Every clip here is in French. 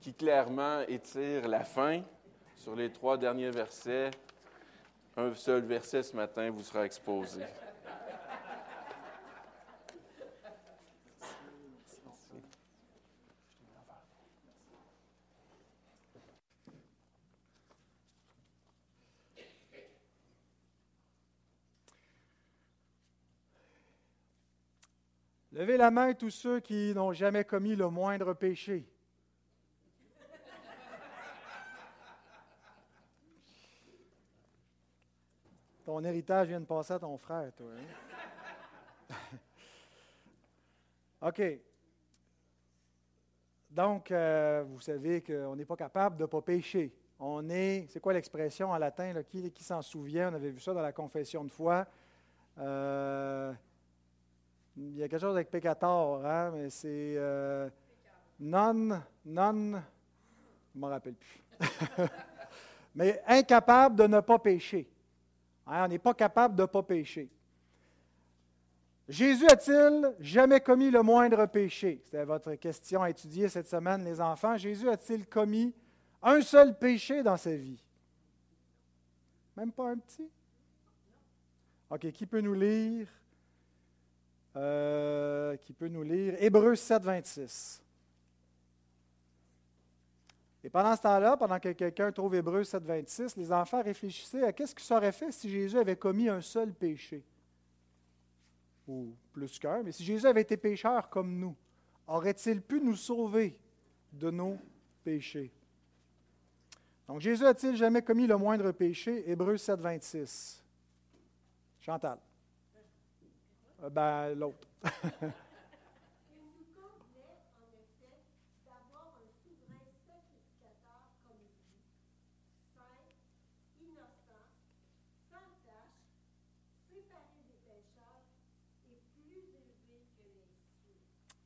Qui clairement étire la fin sur les trois derniers versets. Un seul verset ce matin vous sera exposé. Levez la main tous ceux qui n'ont jamais commis le moindre péché. Ton héritage vient de passer à ton frère, toi. hein? OK. Donc, euh, vous savez qu'on n'est pas capable de ne pas pécher. On est, c'est quoi l'expression en latin? là? Qui, qui s'en souvient? On avait vu ça dans la confession de foi. Euh, il y a quelque chose avec peccator, hein, mais c'est euh, non, non, je ne me rappelle plus. mais incapable de ne pas pécher. Hein, on n'est pas capable de ne pas pécher. Jésus a-t-il jamais commis le moindre péché? C'était votre question à étudier cette semaine, les enfants. Jésus a-t-il commis un seul péché dans sa vie? Même pas un petit? OK, qui peut nous lire? Euh, qui peut nous lire Hébreux 7, 26. Et pendant ce temps-là, pendant que quelqu'un trouve Hébreux 7, 26, les enfants réfléchissaient à qu'est-ce qui serait fait si Jésus avait commis un seul péché. Ou plus qu'un, mais si Jésus avait été pécheur comme nous, aurait-il pu nous sauver de nos péchés? Donc Jésus a-t-il jamais commis le moindre péché? Hébreux 7, 26. Chantal. Euh, ben, l'autre.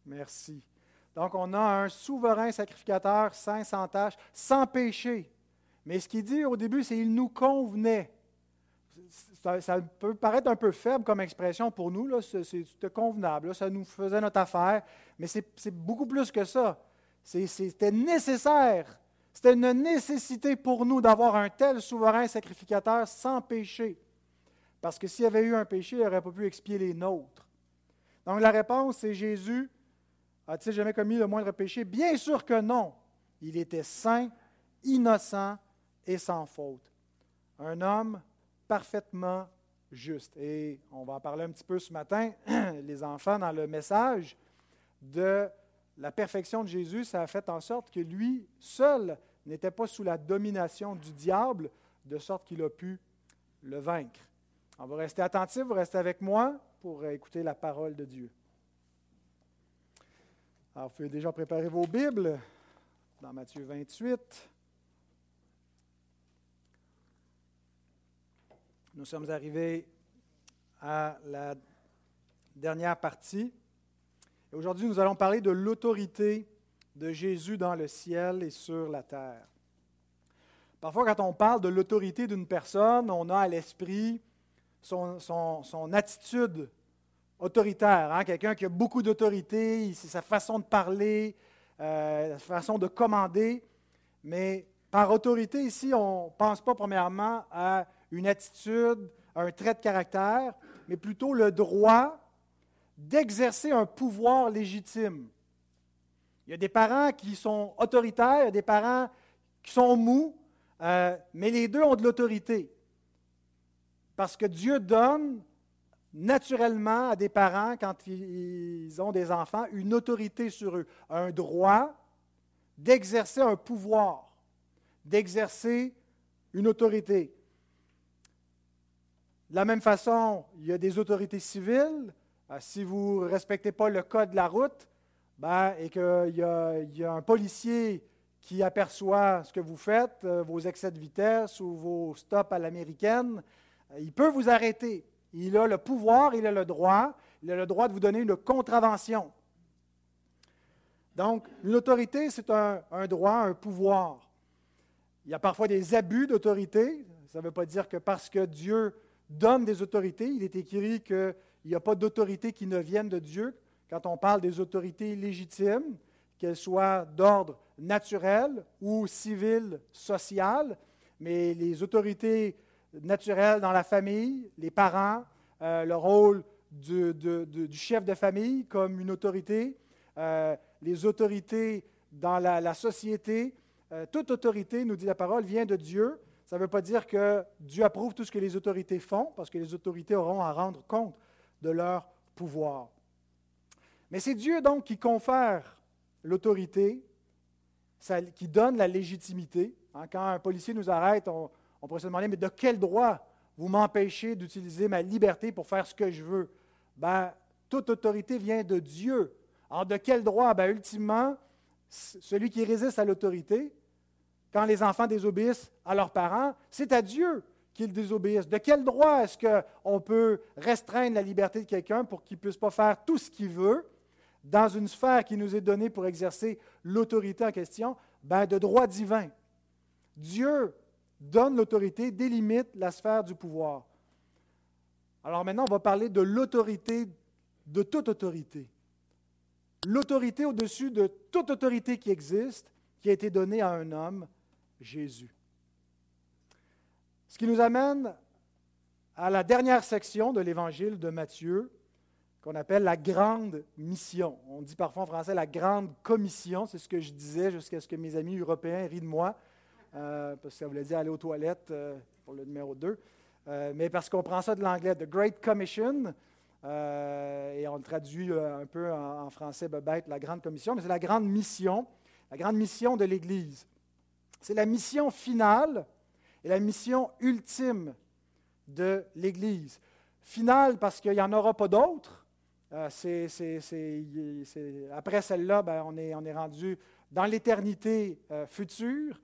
Merci. Donc, on a un souverain sacrificateur, saint, sans tache, sans péché. Mais ce qu'il dit au début, c'est il nous convenait. Ça, peut paraître un peu faible comme expression pour nous, là, c'est, convenable, ça nous faisait notre affaire, mais c'est, beaucoup plus que ça. C'était nécessaire, c'était une nécessité pour nous d'avoir un tel souverain sacrificateur sans péché. Parce que s'il y avait eu un péché, il n'aurait pas pu expier les nôtres. Donc la réponse, c'est Jésus a-t-il jamais commis le moindre péché? Bien sûr que non. Il était saint, innocent et sans faute. Un homme parfaitement juste. Et on va en parler un petit peu ce matin, les enfants, dans le message de la perfection de Jésus, ça a fait en sorte que lui seul n'était pas sous la domination du diable, de sorte qu'il a pu le vaincre. On va rester attentifs, vous restez avec moi pour écouter la parole de Dieu. Alors, vous pouvez déjà préparer vos Bibles dans Matthieu 28. Nous sommes arrivés à la dernière partie. Et Aujourd'hui, nous allons parler de l'autorité de Jésus dans le ciel et sur la terre. Parfois, quand on parle de l'autorité d'une personne, on a à l'esprit son, son- son attitude autoritaire. hein. Quelqu'un qui a beaucoup d'autorité, c'est sa façon de parler, euh, sa façon de commander. Mais par autorité, ici, on ne pense pas premièrement à une attitude, un trait de caractère, mais plutôt le droit d'exercer un pouvoir légitime. Il y a des parents qui sont autoritaires, il y a des parents qui sont mous, euh, mais les deux ont de l'autorité. Parce que Dieu donne naturellement à des parents, quand ils ont des enfants, une autorité sur eux, un droit d'exercer un pouvoir, d'exercer une autorité. De la même façon, il y a des autorités civiles. Euh, Si vous ne respectez pas le code de la route, ben, et qu'il y, a- il y a un policier qui aperçoit ce que vous faites, euh, vos excès de vitesse ou vos stops à l'américaine, euh, il peut vous arrêter. Il a le pouvoir, il a le droit, il a le droit de vous donner une contravention. Donc, une autorité, c'est un droit, un pouvoir. Il y a parfois des abus d'autorité. Ça ne veut pas dire que parce que Dieu donne des autorités, il est écrit qu'il n'y a pas d'autorité qui ne vienne de Dieu. Quand on parle des autorités légitimes, qu'elles soient d'ordre naturel ou civil, social, mais les autorités naturelles dans la famille, les parents, euh, le rôle du, chef de famille comme une autorité, euh, les autorités dans la, la société. Euh, toute autorité, nous dit la parole, vient de Dieu. Ça ne veut pas dire que Dieu approuve tout ce que les autorités font, parce que les autorités auront à rendre compte de leur pouvoir. Mais c'est Dieu donc qui confère l'autorité, qui donne la légitimité. Hein, quand un policier nous arrête, on, pourrait se demander, mais de quel droit vous m'empêchez d'utiliser ma liberté pour faire ce que je veux? Ben, toute autorité vient de Dieu. Alors, de quel droit? Ben, ultimement, celui qui résiste à l'autorité, quand les enfants désobéissent à leurs parents, c'est à Dieu qu'ils désobéissent. De quel droit est-ce qu'on peut restreindre la liberté de quelqu'un pour qu'il ne puisse pas faire tout ce qu'il veut dans une sphère qui nous est donnée pour exercer l'autorité en question? Ben, de droit divin. Dieu donne l'autorité, délimite la sphère du pouvoir. Alors maintenant, on va parler de l'autorité, de toute autorité. L'autorité au-dessus de toute autorité qui existe, qui a été donnée à un homme, Jésus. Ce qui nous amène à la dernière section de l'évangile de Matthieu, qu'on appelle la grande mission. On dit parfois en français la grande commission, c'est ce que je disais jusqu'à ce que mes amis européens rient de moi, euh, parce que ça voulait dire aller aux toilettes euh, pour le numéro 2. Euh, mais parce qu'on prend ça de l'anglais, The Great Commission, et on le traduit un peu en, en français bête, la grande commission, mais c'est la grande mission, la grande mission de l'Église. C'est la mission finale et la mission ultime de l'Église. Finale parce qu'il n'y en aura pas d'autres. Euh, après celle-là, ben, on, est, rendu dans l'éternité euh, future.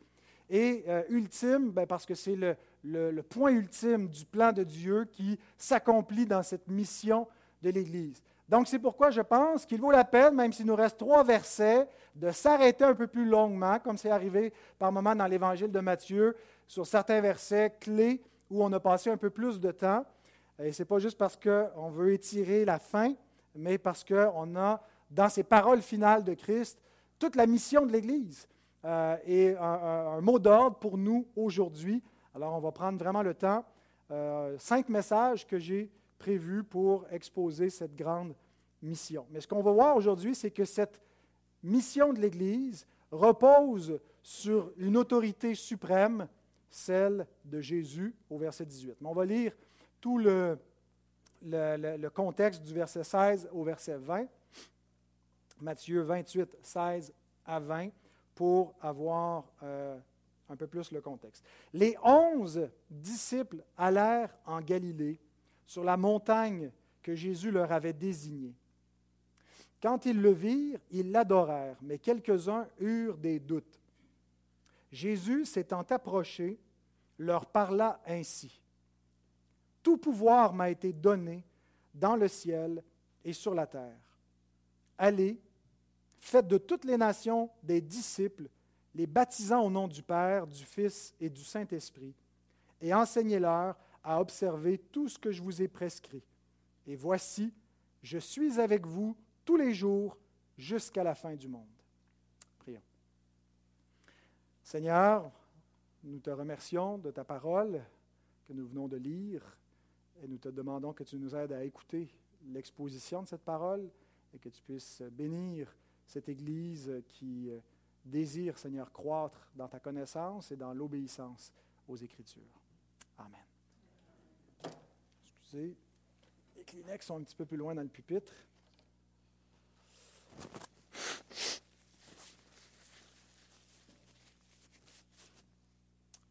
Et euh, ultime, ben, parce que c'est le point ultime du plan de Dieu qui s'accomplit dans cette mission de l'Église. Donc c'est pourquoi je pense qu'il vaut la peine, même s'il nous reste trois versets, de s'arrêter un peu plus longuement, comme c'est arrivé par moments dans l'Évangile de Matthieu, sur certains versets clés où on a passé un peu plus de temps. Et ce n'est pas juste parce qu'on veut étirer la fin, mais parce qu'on a, dans ces paroles finales de Christ, toute la mission de l'Église euh, et un, mot d'ordre pour nous aujourd'hui. Alors, on va prendre vraiment le temps. euh, cinq messages que j'ai prévus pour exposer cette grande mission. Mais ce qu'on va voir aujourd'hui, c'est que cette mission de l'Église repose sur une autorité suprême, celle de Jésus au verset 18. Mais on va lire tout le, contexte du verset 16 au verset 20. Matthieu 28, 16 à 20, pour avoir euh, un peu plus le contexte. Les onze disciples allèrent en Galilée, sur la montagne que Jésus leur avait désignée. Quand ils le virent, ils l'adorèrent, mais quelques-uns eurent des doutes. Jésus, s'étant approché, leur parla ainsi. Tout pouvoir m'a été donné dans le ciel et sur la terre. Allez, faites de toutes les nations des disciples, les baptisant au nom du Père, du Fils et du Saint-Esprit, et enseignez-leur à observer tout ce que je vous ai prescrit. Et voici, je suis avec vous tous les jours jusqu'à la fin du monde. Prions. Seigneur, nous te remercions de ta parole que nous venons de lire et nous te demandons que tu nous aides à écouter l'exposition de cette parole et que tu puisses bénir cette Église qui euh, désire, Seigneur, croître dans ta connaissance et dans l'obéissance aux Écritures. Amen. Excusez, les Kleenex sont un petit peu plus loin dans le pupitre.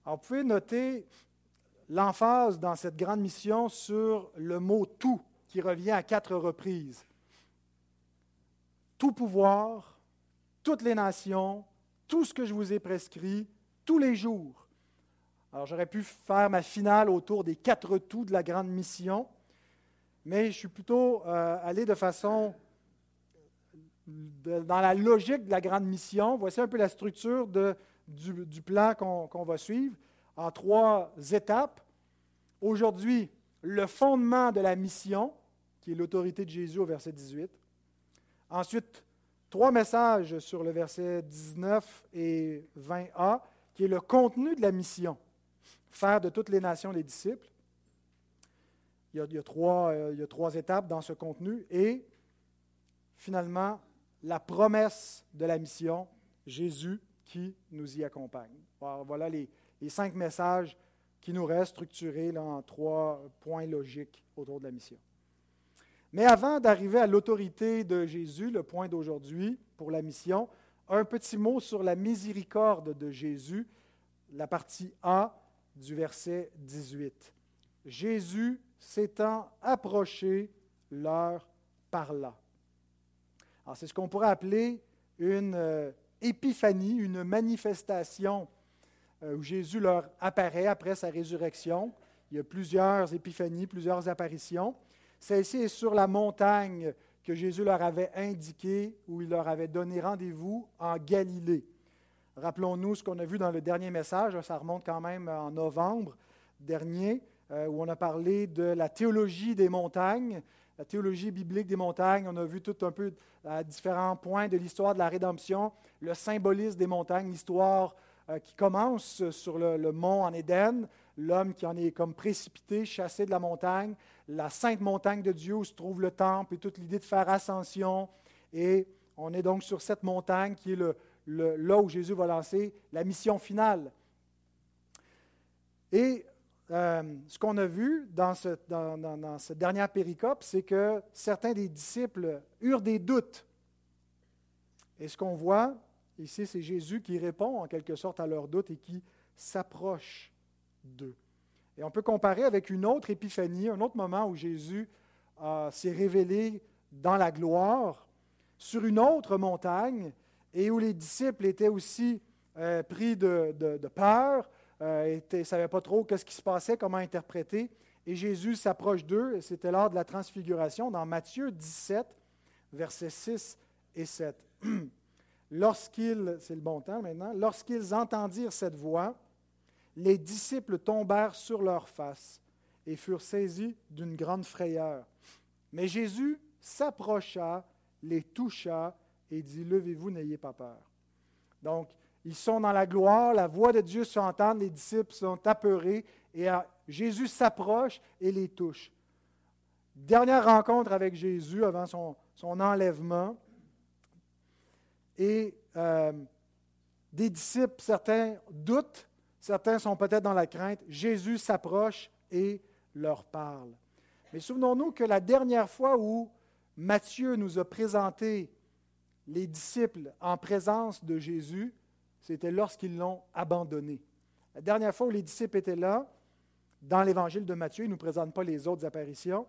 Alors, vous pouvez noter l'emphase dans cette grande mission sur le mot tout qui revient à quatre reprises. Tout pouvoir, toutes les nations, tout ce que je vous ai prescrit, tous les jours. Alors j'aurais pu faire ma finale autour des quatre tout de la grande mission, mais je suis plutôt euh, allé de façon dans la logique de la grande mission. Voici un peu la structure du, plan qu'on va suivre en trois étapes. Aujourd'hui, le fondement de la mission, qui est l'autorité de Jésus au verset 18. Ensuite, trois messages sur le verset 19 et 20a, qui est le contenu de la mission, faire de toutes les nations les disciples. Euh, il y a trois étapes dans ce contenu. Et finalement, la promesse de la mission, Jésus qui nous y accompagne. Voilà les, cinq messages qui nous restent structurés en trois points logiques autour de la mission. Mais avant d'arriver à l'autorité de Jésus, le point d'aujourd'hui pour la mission, un petit mot sur la miséricorde de Jésus, la partie A du verset 18. Jésus s'étant approché, leur parla. C'est ce qu'on pourrait appeler une euh, épiphanie, une manifestation euh, où Jésus leur apparaît après sa résurrection. Il y a plusieurs épiphanies, plusieurs apparitions. Celle-ci est sur la montagne que Jésus leur avait indiquée, où il leur avait donné rendez-vous en Galilée. Rappelons-nous ce qu'on a vu dans le dernier message, ça remonte quand même en novembre dernier, euh, où on a parlé de la théologie des montagnes, la théologie biblique des montagnes. On a vu tout un peu à différents points de l'histoire de la rédemption, le symbolisme des montagnes, l'histoire euh, qui commence sur le, mont en Éden, l'homme qui en est comme précipité, chassé de la montagne, la sainte montagne de Dieu où se trouve le temple et toute l'idée de faire ascension. Et on est donc sur cette montagne qui est là où Jésus va lancer la mission finale. Et euh, ce qu'on a vu dans, ce- dans- dans- dans cette dernière péricope, c'est que certains des disciples eurent des doutes. Et ce qu'on voit ici, c'est Jésus qui répond en quelque sorte à leurs doutes et qui s'approche d'eux. Et on peut comparer avec une autre épiphanie, un autre moment où Jésus euh, s'est révélé dans la gloire sur une autre montagne et où les disciples étaient aussi euh, pris de, peur, euh, ne savaient pas trop ce qui se passait, comment interpréter. Et Jésus s'approche d'eux, c'était lors de la transfiguration, dans Matthieu 17, versets 6 et 7. Lorsqu'ils, c'est le bon temps maintenant, lorsqu'ils entendirent cette voix, les disciples tombèrent sur leurs faces et furent saisis d'une grande frayeur. Mais Jésus s'approcha, les toucha et dit, Levez-vous, n'ayez pas peur. Donc, ils sont dans la gloire, la voix de Dieu s'entend, les disciples sont apeurés et Jésus s'approche et les touche. Dernière rencontre avec Jésus avant son, son enlèvement. Et euh, des disciples, certains doutent, certains sont peut-être dans la crainte. Jésus s'approche et leur parle. Mais souvenons-nous que la dernière fois où Matthieu nous a présenté les disciples en présence de Jésus, c'était lorsqu'ils l'ont abandonné. La dernière fois où les disciples étaient là, dans l'évangile de Matthieu, il ne nous présente pas les autres apparitions,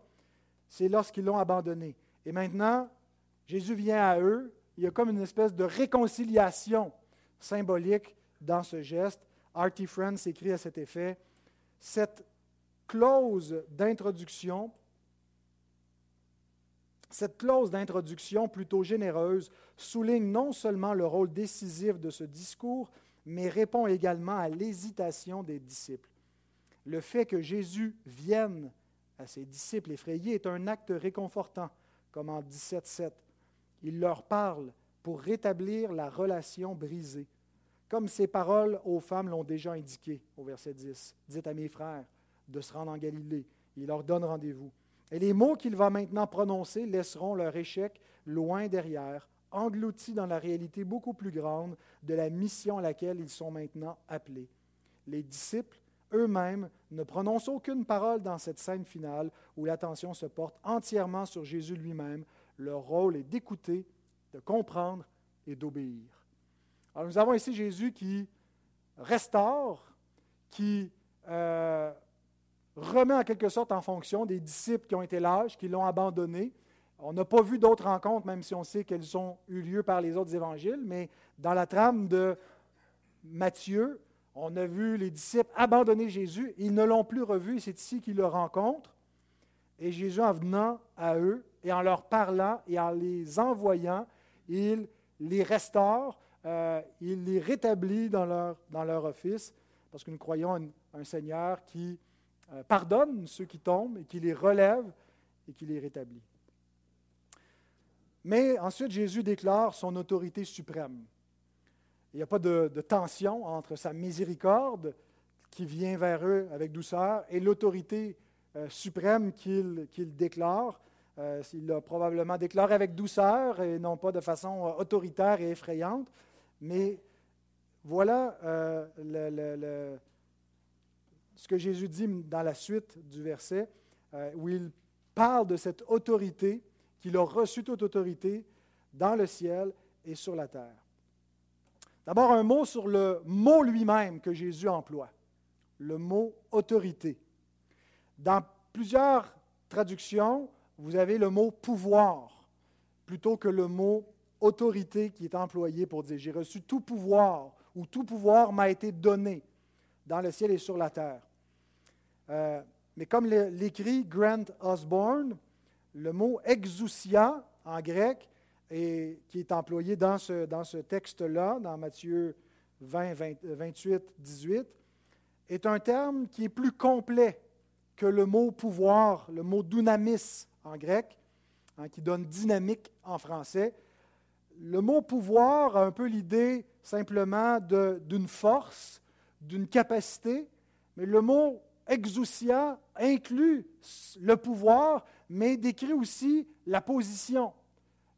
c'est lorsqu'ils l'ont abandonné. Et maintenant, Jésus vient à eux, il y a comme une espèce de réconciliation symbolique dans ce geste. Artie Friends écrit à cet effet, cette clause d'introduction, cette clause d'introduction plutôt généreuse souligne non seulement le rôle décisif de ce discours, mais répond également à l'hésitation des disciples. Le fait que Jésus vienne à ses disciples effrayés est un acte réconfortant, comme en 17.7. Il leur parle pour rétablir la relation brisée, comme ces paroles aux femmes l'ont déjà indiqué au verset 10. Dites à mes frères de se rendre en Galilée. Il leur donne rendez-vous. Et les mots qu'il va maintenant prononcer laisseront leur échec loin derrière, engloutis dans la réalité beaucoup plus grande de la mission à laquelle ils sont maintenant appelés. Les disciples eux-mêmes ne prononcent aucune parole dans cette scène finale où l'attention se porte entièrement sur Jésus lui-même. Leur rôle est d'écouter, de comprendre et d'obéir. Alors nous avons ici Jésus qui restaure, qui euh, remet en quelque sorte en fonction des disciples qui ont été lâches, qui l'ont abandonné. On n'a pas vu d'autres rencontres, même si on sait qu'elles ont eu lieu par les autres évangiles, mais dans la trame de Matthieu, on a vu les disciples abandonner Jésus, ils ne l'ont plus revu, c'est ici qu'ils le rencontrent. Et Jésus, en venant à eux et en leur parlant et en les envoyant, il les restaure, euh, il les rétablit dans leur, office, parce que nous croyons un, un Seigneur qui pardonne ceux qui tombent et qui les relève et qui les rétablit. Mais ensuite, Jésus déclare son autorité suprême. Il n'y a pas de, tension entre sa miséricorde qui vient vers eux avec douceur et l'autorité euh, suprême qu'il déclare. Euh, il l'a probablement déclaré avec douceur et non pas de façon euh, autoritaire et effrayante. Mais voilà euh, le, ce que Jésus dit dans la suite du verset, euh, où il parle de cette autorité, qu'il a reçu toute autorité dans le ciel et sur la terre. D'abord, un mot sur le mot lui-même que Jésus emploie, le mot autorité. Dans plusieurs traductions, vous avez le mot pouvoir plutôt que le mot autorité qui est employé pour dire j'ai reçu tout pouvoir ou tout pouvoir m'a été donné dans le ciel et sur la terre. Euh, mais comme l'écrit Grant Osborne, le mot exousia en grec, et qui est employé dans ce, dans ce texte-là, dans Matthieu 20, 20, 28, 18, est un terme qui est plus complet que le mot pouvoir, le mot dunamis en grec, hein, qui donne dynamique en français. Le mot pouvoir a un peu l'idée simplement d'une force, d'une capacité, mais le mot exousia inclut le pouvoir, mais décrit aussi la position,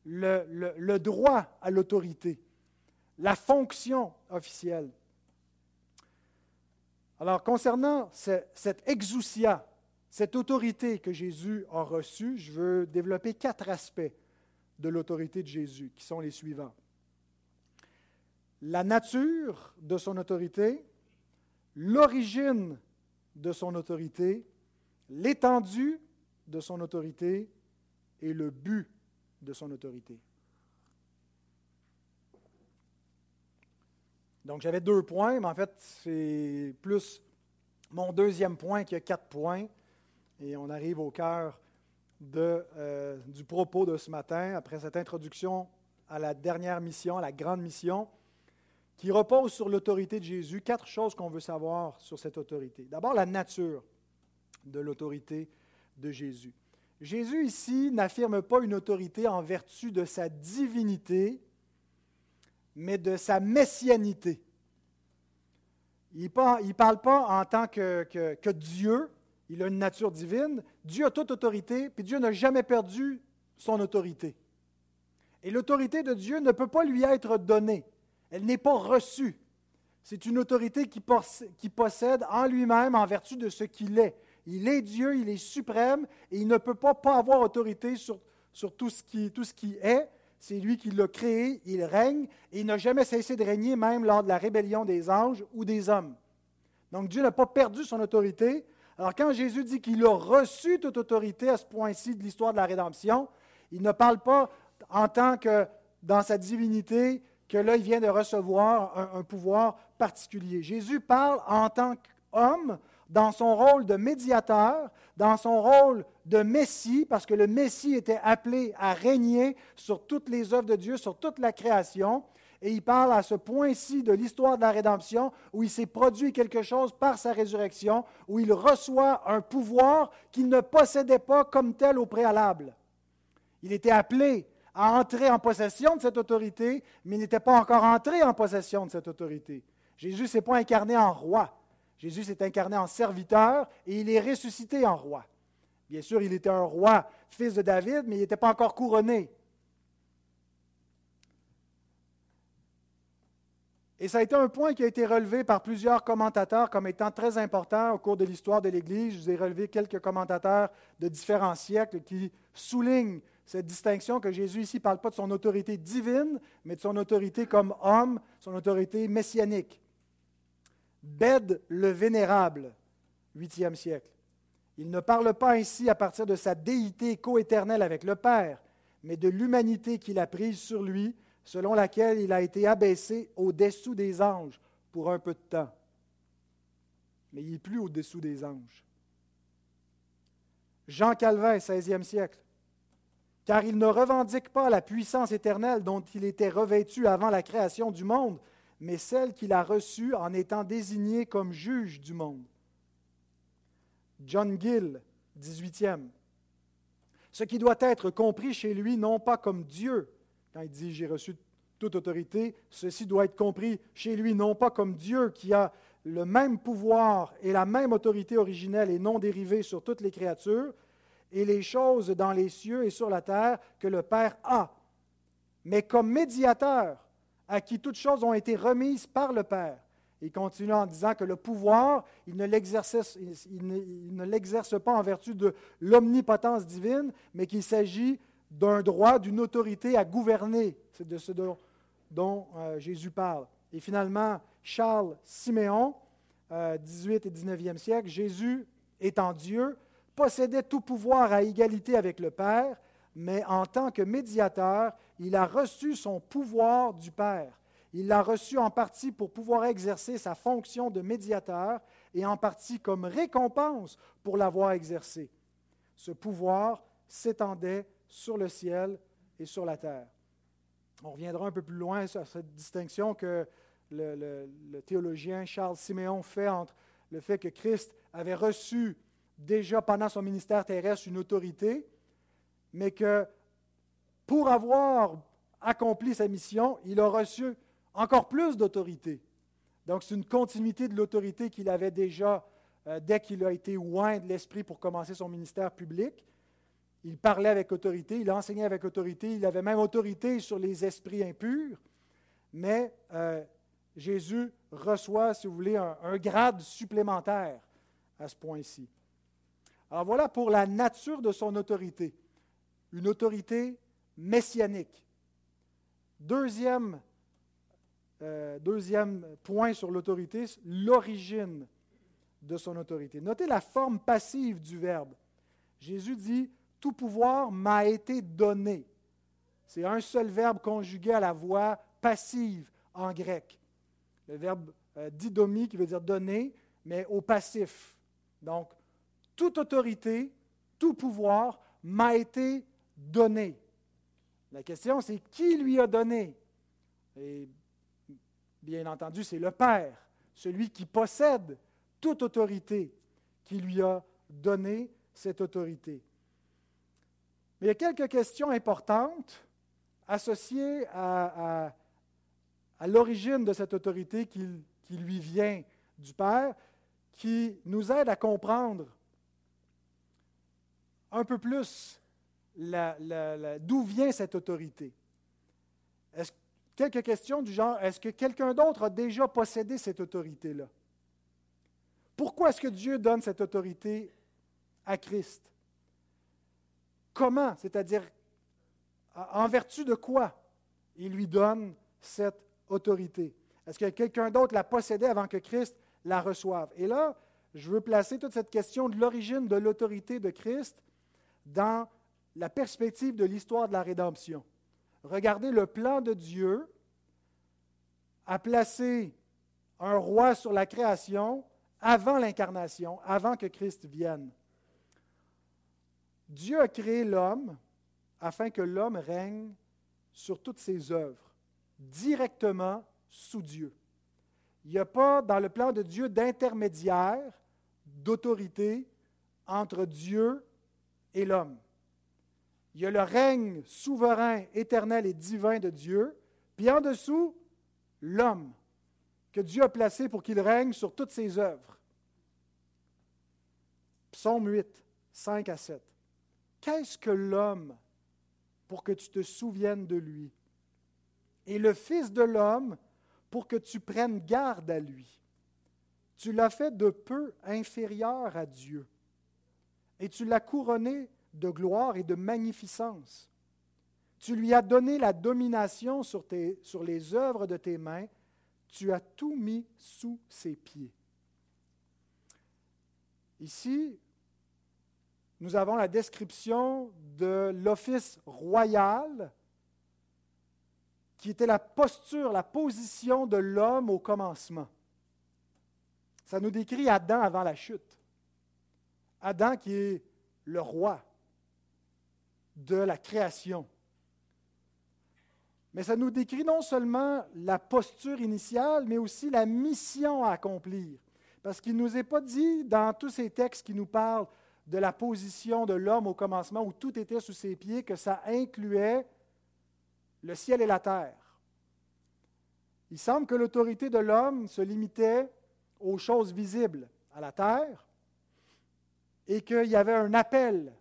le, droit à l'autorité, la fonction officielle. Alors, concernant ce, cette exousia, cette autorité que Jésus a reçue, je veux développer quatre aspects de l'autorité de Jésus, qui sont les suivants. La nature de son autorité, l'origine de son autorité, l'étendue de son autorité et le but de son autorité. Donc j'avais deux points, mais en fait c'est plus mon deuxième point qui a quatre points. Et on arrive au cœur de, euh, du propos de ce matin, après cette introduction à la dernière mission, à la grande mission, qui repose sur l'autorité de Jésus. Quatre choses qu'on veut savoir sur cette autorité. D'abord, la nature de l'autorité de Jésus. Jésus ici n'affirme pas une autorité en vertu de sa divinité, mais de sa messianité. Il ne parle pas en tant que, Dieu, il a une nature divine. Dieu a toute autorité, puis Dieu n'a jamais perdu son autorité. Et l'autorité de Dieu ne peut pas lui être donnée. Elle n'est pas reçue. C'est une autorité qui possède en lui-même en vertu de ce qu'il est. Il est Dieu, il est suprême et il ne peut pas, pas avoir autorité sur, tout, ce qui, tout ce qui est. C'est lui qui l'a créé, il règne et il n'a jamais cessé de régner, même lors de la rébellion des anges ou des hommes. Donc Dieu n'a pas perdu son autorité. Alors quand Jésus dit qu'il a reçu toute autorité à ce point-ci de l'histoire de la rédemption, il ne parle pas en tant que dans sa divinité que là, il vient de recevoir un, pouvoir particulier. Jésus parle en tant qu'homme, dans son rôle de médiateur, dans son rôle de Messie, parce que le Messie était appelé à régner sur toutes les œuvres de Dieu, sur toute la création. Et il parle à ce point-ci de l'histoire de la rédemption, où il s'est produit quelque chose par sa résurrection, où il reçoit un pouvoir qu'il ne possédait pas comme tel au préalable. Il était appelé à entrer en possession de cette autorité, mais n'était pas encore entré en possession de cette autorité. Jésus ne s'est pas incarné en roi. Jésus s'est incarné en serviteur et il est ressuscité en roi. Bien sûr, il était un roi, fils de David, mais il n'était pas encore couronné. Et ça a été un point qui a été relevé par plusieurs commentateurs comme étant très important au cours de l'histoire de l'Église. Je vous ai relevé quelques commentateurs de différents siècles qui soulignent cette distinction que Jésus ici ne parle pas de son autorité divine, mais de son autorité comme homme, son autorité messianique. Bède le Vénérable, 8e siècle. Il ne parle pas ainsi à partir de sa déité coéternelle avec le Père, mais de l'humanité qu'il a prise sur lui, selon laquelle il a été abaissé au-dessous des anges pour un peu de temps. Mais il n'est plus au-dessous des anges. Jean Calvin, 16e siècle. Car il ne revendique pas la puissance éternelle dont il était revêtu avant la création du monde, mais celle qu'il a reçue en étant désigné comme juge du monde. John Gill, 18e. Ce qui doit être compris chez lui, non pas comme Dieu, quand il dit j'ai reçu toute autorité, ceci doit être compris chez lui, non pas comme Dieu qui a le même pouvoir et la même autorité originelle et non dérivée sur toutes les créatures, et les choses dans les cieux et sur la terre que le Père a, mais comme médiateur à qui toutes choses ont été remises par le Père. Il continue en disant que le pouvoir, il ne l'exerce, pas en vertu de l'omnipotence divine, mais qu'il s'agit d'un droit, d'une autorité à gouverner. C'est de ce dont, dont euh, Jésus parle. Et finalement, Charles Siméon, 18 euh, et 19e siècle, Jésus étant Dieu, possédait tout pouvoir à égalité avec le Père, mais en tant que médiateur, il a reçu son pouvoir du Père. Il l'a reçu en partie pour pouvoir exercer sa fonction de médiateur et en partie comme récompense pour l'avoir exercé. Ce pouvoir s'étendait sur le ciel et sur la terre. On reviendra un peu plus loin sur cette distinction que le, théologien Charles Siméon fait entre le fait que Christ avait reçu déjà pendant son ministère terrestre une autorité, mais que pour avoir accompli sa mission, il a reçu encore plus d'autorité. Donc c'est une continuité de l'autorité qu'il avait déjà euh, dès qu'il a été loin de l'Esprit pour commencer son ministère public. Il parlait avec autorité, il enseignait avec autorité, il avait même autorité sur les esprits impurs, mais euh, Jésus reçoit, si vous voulez, un, grade supplémentaire à ce point-ci. Alors voilà pour la nature de son autorité, une autorité messianique. Deuxième, euh, deuxième point sur l'autorité, l'origine de son autorité. Notez la forme passive du verbe. Jésus dit, Tout pouvoir m'a été donné. C'est un seul verbe conjugué à la voix passive en grec le verbe euh, didomi qui veut dire donner, mais au passif. Donc, toute autorité, tout pouvoir m'a été donné. La question, c'est qui lui a donné? Et bien entendu, c'est le Père, celui qui possède toute autorité, qui lui a donné cette autorité. Mais il y a quelques questions importantes associées à, l'origine de cette autorité qui, lui vient du Père, qui nous aide à comprendre un peu plus d'où vient cette autorité. Quelques questions du genre, est-ce que quelqu'un d'autre a déjà possédé cette autorité-là? Pourquoi est-ce que Dieu donne cette autorité à Christ? Comment, c'est-à-dire en vertu de quoi il lui donne cette autorité? Est-ce que quelqu'un d'autre la possédait avant que Christ la reçoive? Et là, je veux placer toute cette question de l'origine de l'autorité de Christ dans la perspective de l'histoire de la rédemption. Regardez le plan de Dieu à placer un roi sur la création avant l'incarnation, avant que Christ vienne. Dieu a créé l'homme afin que l'homme règne sur toutes ses œuvres directement sous Dieu. Il n'y a pas dans le plan de Dieu d'intermédiaire, d'autorité entre Dieu et l'homme. Il y a le règne souverain, éternel et divin de Dieu, puis en dessous, l'homme que Dieu a placé pour qu'il règne sur toutes ses œuvres. Psaume 8, 5 à 7. Qu'est-ce que l'homme pour que tu te souviennes de lui? et le Fils de l'homme pour que tu prennes garde à lui. Tu l'as fait de peu inférieur à Dieu, et tu l'as couronné de gloire et de magnificence. Tu lui as donné la domination sur, les œuvres de tes mains, tu as tout mis sous ses pieds. Ici, nous avons la description de l'office royal qui était la posture, la position de l'homme au commencement. Ça nous décrit Adam avant la chute. Adam qui est le roi de la création. Mais ça nous décrit non seulement la posture initiale, mais aussi la mission à accomplir. Parce qu'il ne nous est pas dit dans tous ces textes qui nous parlent de la position de l'homme au commencement où tout était sous ses pieds que ça incluait le ciel et la terre. Il semble que l'autorité de l'homme se limitait aux choses visibles, à la terre, et qu'il y avait un appel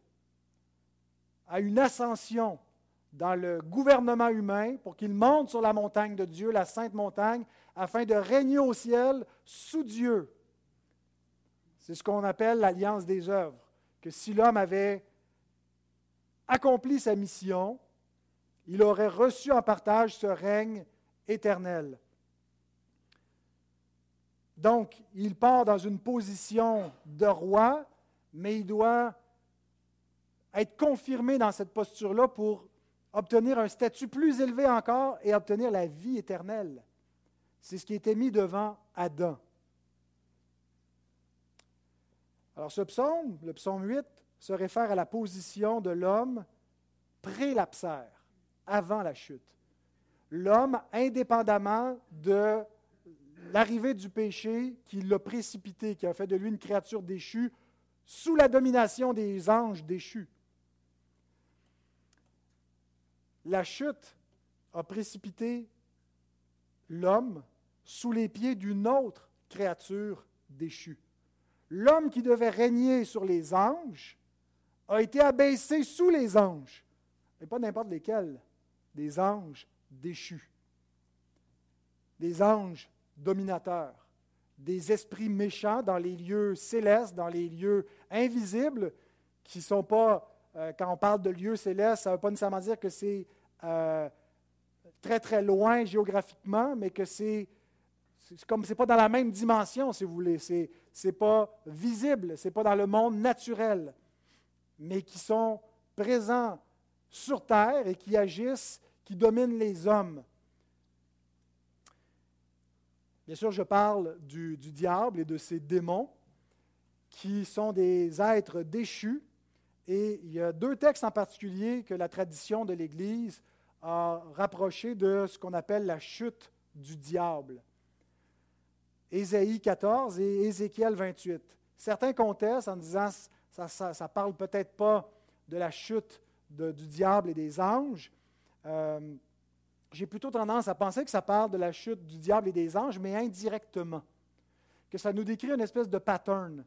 à une ascension dans le gouvernement humain pour qu'il monte sur la montagne de Dieu, la sainte montagne, afin de régner au ciel sous Dieu. C'est ce qu'on appelle l'alliance des œuvres, que si l'homme avait accompli sa mission, il aurait reçu en partage ce règne éternel. Donc, il part dans une position de roi, mais il doit être confirmé dans cette posture-là pour obtenir un statut plus élevé encore et obtenir la vie éternelle. C'est ce qui était mis devant Adam. Alors ce psaume, le psaume 8, se réfère à la position de l'homme pré-lapsaire, avant la chute. L'homme, indépendamment de l'arrivée du péché qui l'a précipité, qui a fait de lui une créature déchue, sous la domination des anges déchus. La chute a précipité l'homme sous les pieds d'une autre créature déchue. L'homme qui devait régner sur les anges a été abaissé sous les anges, et pas n'importe lesquels, des anges déchus, des anges dominateurs, des esprits méchants dans les lieux célestes, dans les lieux invisibles, qui ne sont pas, euh, quand on parle de lieux célestes, ça ne veut pas nécessairement dire que c'est euh, très très loin géographiquement, mais que c'est comme c'est pas dans la même dimension, si vous voulez. C'est n'est pas visible, c'est pas dans le monde naturel, mais qui sont présents sur terre et qui agissent, qui dominent les hommes. Bien sûr, je parle du, diable et de ses démons, qui sont des êtres déchus. Et il y a deux textes en particulier que la tradition de l'Église a rapproché de ce qu'on appelle la chute du diable. Ésaïe 14 et Ézéchiel 28. Certains contestent en disant ça ne parle peut-être pas de la chute du diable et des anges. Euh, j'ai plutôt tendance à penser que ça parle de la chute du diable et des anges, mais indirectement. Que ça nous décrit une espèce de pattern.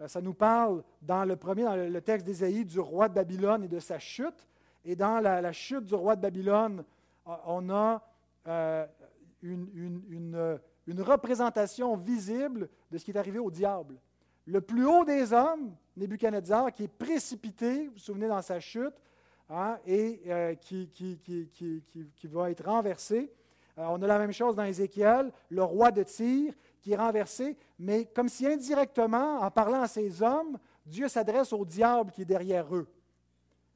Euh, ça nous parle dans le premier, dans le texte d'Ésaïe, du roi de Babylone et de sa chute. Et dans la, chute du roi de Babylone, euh, on a une une représentation visible de ce qui est arrivé au diable. Le plus haut des hommes, Nebuchadnezzar, qui est précipité, vous vous souvenez, dans sa chute, hein, et euh, qui, qui, va être renversé. Euh, on a la même chose dans Ézéchiel, le roi de Tyr qui est renversé, mais comme si indirectement, en parlant à ces hommes, Dieu s'adresse au diable qui est derrière eux.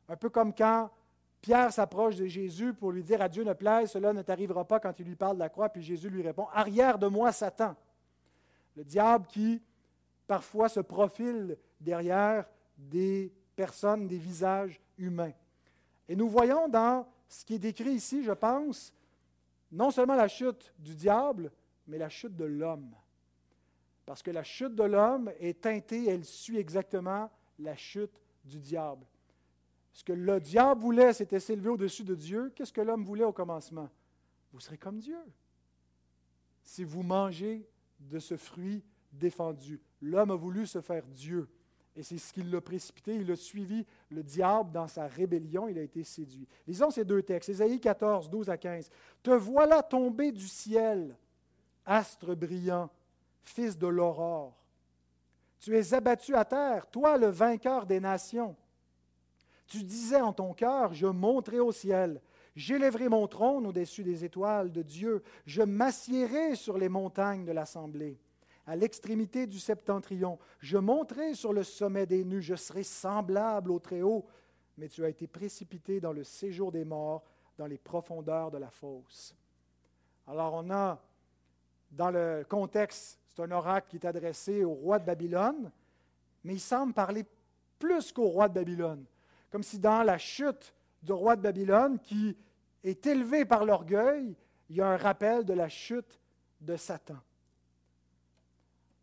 Un peu comme quand Pierre s'approche de Jésus pour lui dire à Dieu ne plaise, cela ne t'arrivera pas quand il lui parle de la croix, puis Jésus lui répond Arrière de moi, Satan. Le diable qui parfois se profile derrière des personnes, des visages humains. Et nous voyons dans ce qui est décrit ici, je pense, non seulement la chute du diable, mais la chute de l'homme. Parce que la chute de l'homme est teintée, elle suit exactement la chute du diable. Ce que le diable voulait, c'était s'élever au-dessus de Dieu. Qu'est-ce que l'homme voulait au commencement? Vous serez comme Dieu. Si vous mangez de ce fruit défendu. L'homme a voulu se faire Dieu. Et c'est ce qui l'a précipité. Il a suivi le diable dans sa rébellion. Il a été séduit. Lisons ces deux textes. Ésaïe 14, 12 à 15. Te voilà tombé du ciel, astre brillant, fils de l'aurore. Tu es abattu à terre, toi le vainqueur des nations. Tu disais en ton cœur, je monterai au ciel, j'élèverai mon trône au-dessus des étoiles de Dieu, je m'assiérai sur les montagnes de l'assemblée. À l'extrémité du septentrion, je monterai sur le sommet des nues, je serai semblable au Très-Haut, mais tu as été précipité dans le séjour des morts, dans les profondeurs de la fosse. Alors on a, dans le contexte, c'est un oracle qui est adressé au roi de Babylone, mais il semble parler plus qu'au roi de Babylone comme si dans la chute du roi de Babylone, qui est élevé par l'orgueil, il y a un rappel de la chute de Satan.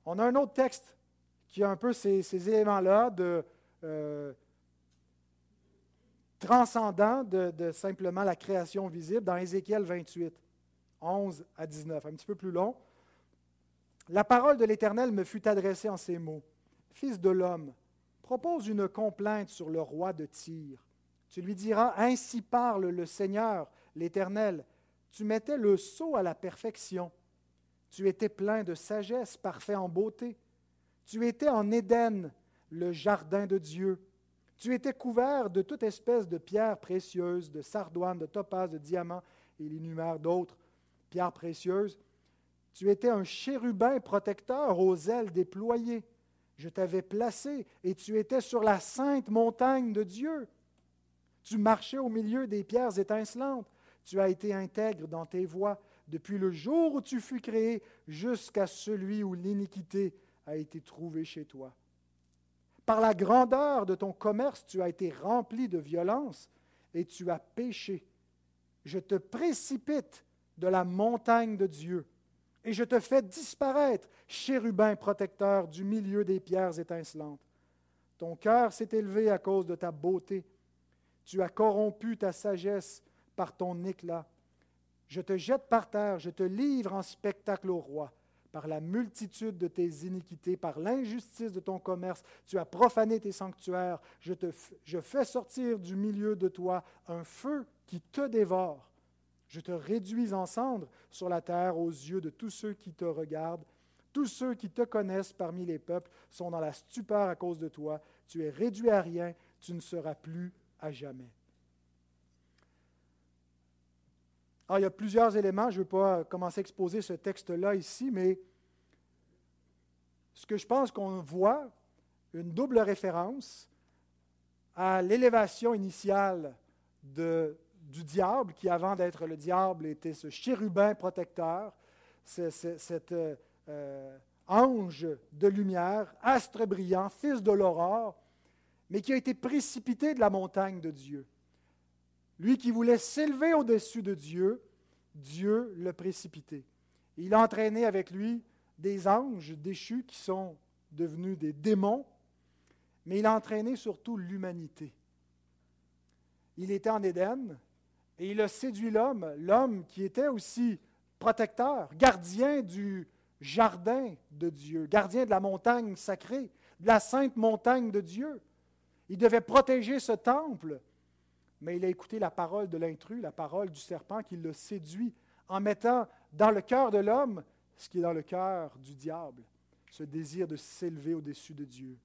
On a un autre texte qui a un peu ces, éléments-là de euh, transcendant de, de simplement la création visible dans Ézéchiel 28, 11 à 19, un petit peu plus long. La parole de l'Éternel me fut adressée en ces mots. Fils de l'homme, propose une complainte sur le roi de Tyr. Tu lui diras, Ainsi parle le Seigneur, l'Éternel. Tu mettais le sceau à la perfection. Tu étais plein de sagesse, parfait en beauté. Tu étais en Éden, le jardin de Dieu. Tu étais couvert de toute espèce de pierres précieuses, de sardoines, de topazes, de diamants, et il d'autres pierres précieuses. Tu étais un chérubin protecteur aux ailes déployées. Je t'avais placé et tu étais sur la sainte montagne de Dieu. Tu marchais au milieu des pierres étincelantes. Tu as été intègre dans tes voies depuis le jour où tu fus créé jusqu'à celui où l'iniquité a été trouvée chez toi. Par la grandeur de ton commerce, tu as été rempli de violence et tu as péché. Je te précipite de la montagne de Dieu et je te fais disparaître, chérubin protecteur du milieu des pierres étincelantes. Ton cœur s'est élevé à cause de ta beauté. Tu as corrompu ta sagesse par ton éclat. Je te jette par terre, je te livre en spectacle au roi. Par la multitude de tes iniquités, par l'injustice de ton commerce, tu as profané tes sanctuaires. Je, je fais sortir du milieu de toi un feu qui te dévore. Je te réduis en cendres sur la terre aux yeux de tous ceux qui te regardent. Tous ceux qui te connaissent parmi les peuples sont dans la stupeur à cause de toi. Tu es réduit à rien, tu ne seras plus à jamais. Alors, il y a plusieurs éléments, je ne veux pas commencer à exposer ce texte-là ici, mais ce que je pense qu'on voit, une double référence à l'élévation initiale du diable, qui avant d'être le diable était ce chérubin protecteur, cet euh, euh, ange de lumière, astre brillant, fils de l'aurore, mais qui a été précipité de la montagne de Dieu. Lui qui voulait s'élever au-dessus de Dieu, Dieu l'a précipité. Il a entraîné avec lui des anges déchus qui sont devenus des démons, mais il a entraîné surtout l'humanité. Il était en Éden, et il a séduit l'homme, l'homme qui était aussi protecteur, gardien du jardin de Dieu, gardien de la montagne sacrée, de la sainte montagne de Dieu. Il devait protéger ce temple, mais il a écouté la parole de l'intrus, la parole du serpent qui l'a séduit en mettant dans le cœur de l'homme ce qui est dans le cœur du diable, ce désir de s'élever au-dessus de Dieu,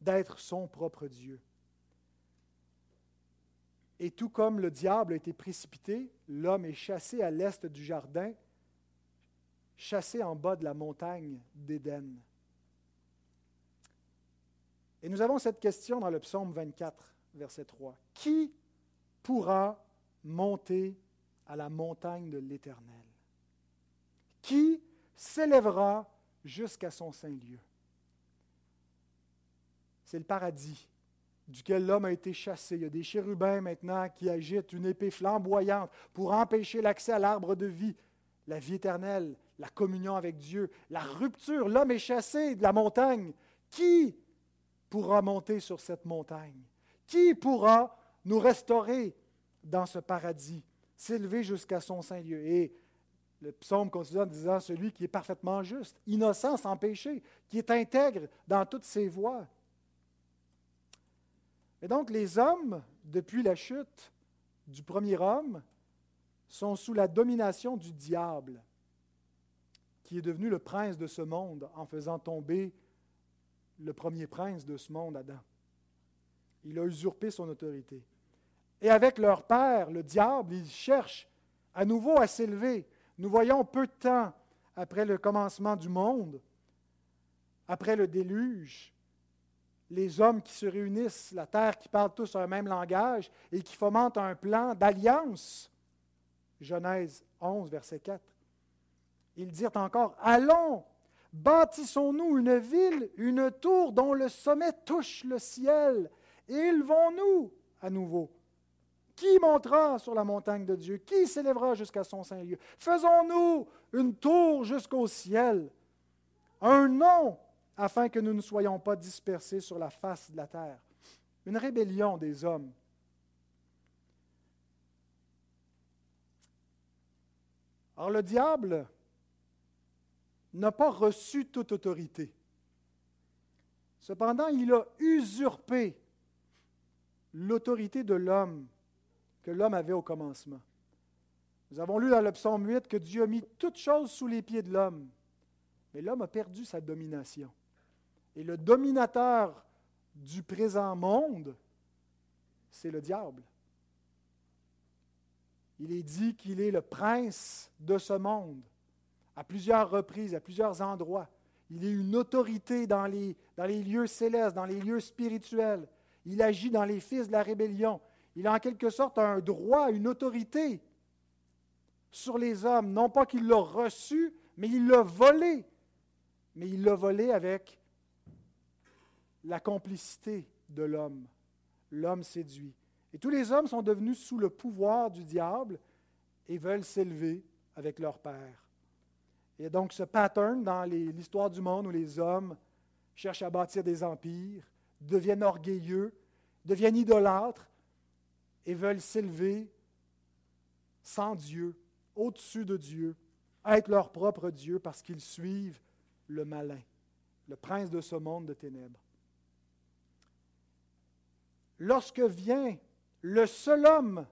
d'être son propre Dieu. Et tout comme le diable a été précipité, l'homme est chassé à l'est du jardin, chassé en bas de la montagne d'Éden. Et nous avons cette question dans le psaume 24, verset 3. Qui pourra monter à la montagne de l'Éternel? Qui s'élèvera jusqu'à son saint lieu? C'est le paradis duquel l'homme a été chassé. Il y a des chérubins maintenant qui agitent une épée flamboyante pour empêcher l'accès à l'arbre de vie, la vie éternelle, la communion avec Dieu, la rupture. L'homme est chassé de la montagne. Qui pourra monter sur cette montagne? Qui pourra nous restaurer dans ce paradis, s'élever jusqu'à son saint lieu? Et le psaume continue en disant celui qui est parfaitement juste, innocent, sans péché, qui est intègre dans toutes ses voies. Et donc, les hommes, depuis la chute du premier homme, sont sous la domination du diable, qui est devenu le prince de ce monde en faisant tomber le premier prince de ce monde, Adam. Il a usurpé son autorité. Et avec leur père, le diable, ils cherchent à nouveau à s'élever. Nous voyons peu de temps après le commencement du monde, après le déluge, les hommes qui se réunissent, la terre qui parle tous un même langage et qui fomentent un plan d'alliance. Genèse 11, verset 4. Ils dirent encore, Allons, bâtissons-nous une ville, une tour dont le sommet touche le ciel, élevons-nous à nouveau. Qui montera sur la montagne de Dieu? Qui s'élèvera jusqu'à son saint lieu? Faisons-nous une tour jusqu'au ciel, un nom afin que nous ne soyons pas dispersés sur la face de la terre. Une rébellion des hommes. Alors le diable n'a pas reçu toute autorité. Cependant, il a usurpé l'autorité de l'homme que l'homme avait au commencement. Nous avons lu dans le psaume 8 que Dieu a mis toutes choses sous les pieds de l'homme, mais l'homme a perdu sa domination. Et le dominateur du présent monde, c'est le diable. Il est dit qu'il est le prince de ce monde à plusieurs reprises, à plusieurs endroits. Il est une autorité dans les, dans les lieux célestes, dans les lieux spirituels. Il agit dans les fils de la rébellion. Il a en quelque sorte un droit, une autorité sur les hommes. Non pas qu'il l'a reçu, mais il l'a volé. Mais il l'a volé avec la complicité de l'homme. L'homme séduit. Et tous les hommes sont devenus sous le pouvoir du diable et veulent s'élever avec leur Père. Et donc ce pattern dans l'histoire du monde où les hommes cherchent à bâtir des empires, deviennent orgueilleux, deviennent idolâtres et veulent s'élever sans Dieu, au-dessus de Dieu, être leur propre Dieu parce qu'ils suivent le malin, le prince de ce monde de ténèbres. Lorsque vient le seul homme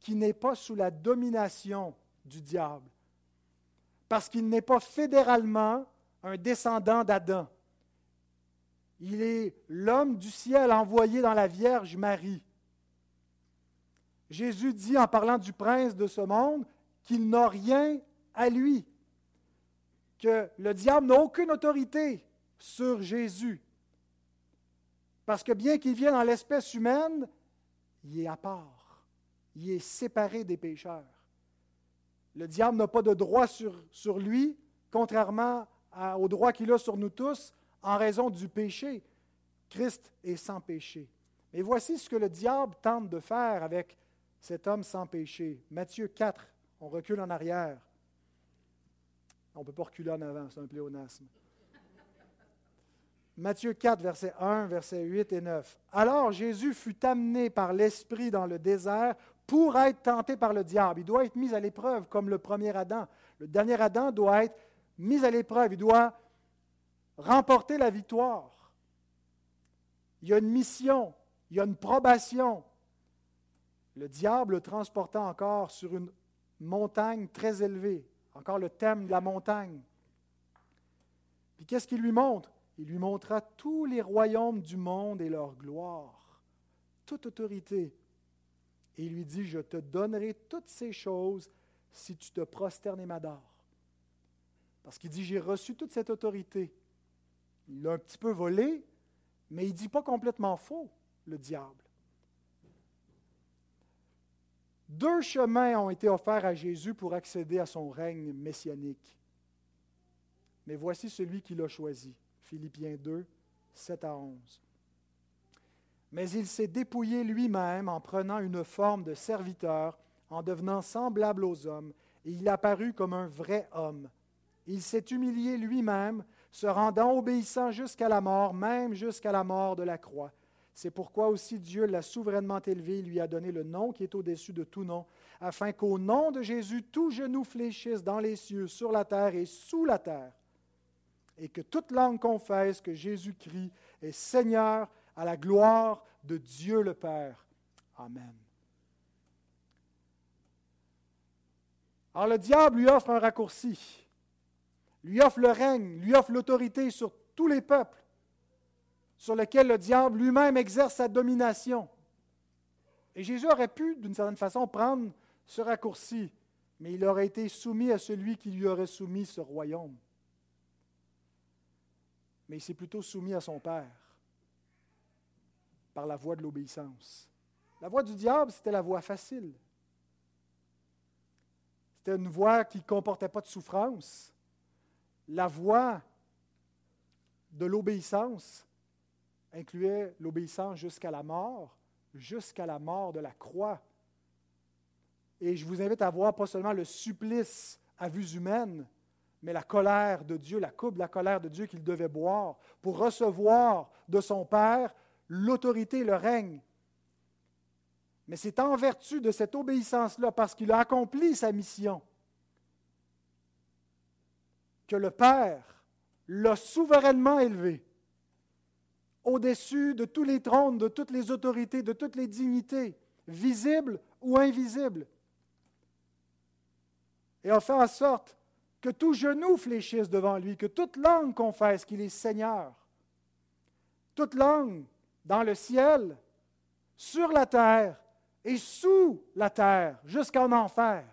qui n'est pas sous la domination du diable, parce qu'il n'est pas fédéralement un descendant d'Adam. Il est l'homme du ciel envoyé dans la Vierge Marie. Jésus dit en parlant du prince de ce monde qu'il n'a rien à lui, que le diable n'a aucune autorité sur Jésus. Parce que bien qu'il vienne dans l'espèce humaine, il est à part. Il est séparé des pécheurs. Le diable n'a pas de droit sur, sur lui, contrairement au droit qu'il a sur nous tous en raison du péché. Christ est sans péché. Mais voici ce que le diable tente de faire avec cet homme sans péché. Matthieu 4, on recule en arrière. On ne peut pas reculer en avant, c'est un pléonasme. Matthieu 4, verset 1, verset 8 et 9. Alors Jésus fut amené par l'Esprit dans le désert pour être tenté par le diable. Il doit être mis à l'épreuve comme le premier Adam. Le dernier Adam doit être mis à l'épreuve. Il doit remporter la victoire. Il y a une mission, il y a une probation. Le diable le transporta encore sur une montagne très élevée. Encore le thème de la montagne. Puis qu'est-ce qu'il lui montre? Il lui montra tous les royaumes du monde et leur gloire, toute autorité. Et il lui dit, je te donnerai toutes ces choses si tu te prosternes et m'adores. Parce qu'il dit, j'ai reçu toute cette autorité. Il l'a un petit peu volé, mais il ne dit pas complètement faux, le diable. Deux chemins ont été offerts à Jésus pour accéder à son règne messianique. Mais voici celui qu'il a choisi. Philippiens 2, 7 à 11. Mais il s'est dépouillé lui-même en prenant une forme de serviteur, en devenant semblable aux hommes, et il apparut comme un vrai homme. Il s'est humilié lui-même, se rendant obéissant jusqu'à la mort, même jusqu'à la mort de la croix. C'est pourquoi aussi Dieu l'a souverainement élevé, il lui a donné le nom qui est au-dessus de tout nom, afin qu'au nom de Jésus, tout genou fléchisse dans les cieux, sur la terre et sous la terre, et que toute langue confesse que Jésus-Christ est Seigneur à la gloire de Dieu le Père. Amen. Alors le diable lui offre un raccourci, lui offre le règne, lui offre l'autorité sur tous les peuples sur lesquels le diable lui-même exerce sa domination. Et Jésus aurait pu, d'une certaine façon, prendre ce raccourci, mais il aurait été soumis à celui qui lui aurait soumis ce royaume mais il s'est plutôt soumis à son Père par la voie de l'obéissance. La voie du diable, c'était la voie facile. C'était une voie qui ne comportait pas de souffrance. La voie de l'obéissance incluait l'obéissance jusqu'à la mort, jusqu'à la mort de la croix. Et je vous invite à voir pas seulement le supplice à vue humaine, mais la colère de Dieu, la coupe la colère de Dieu qu'il devait boire pour recevoir de son Père l'autorité, le règne. Mais c'est en vertu de cette obéissance-là, parce qu'il a accompli sa mission, que le Père l'a souverainement élevé au-dessus de tous les trônes, de toutes les autorités, de toutes les dignités, visibles ou invisibles. Et a fait en sorte que tout genou fléchisse devant lui, que toute langue confesse qu'il est Seigneur. Toute langue dans le ciel, sur la terre et sous la terre, jusqu'en enfer.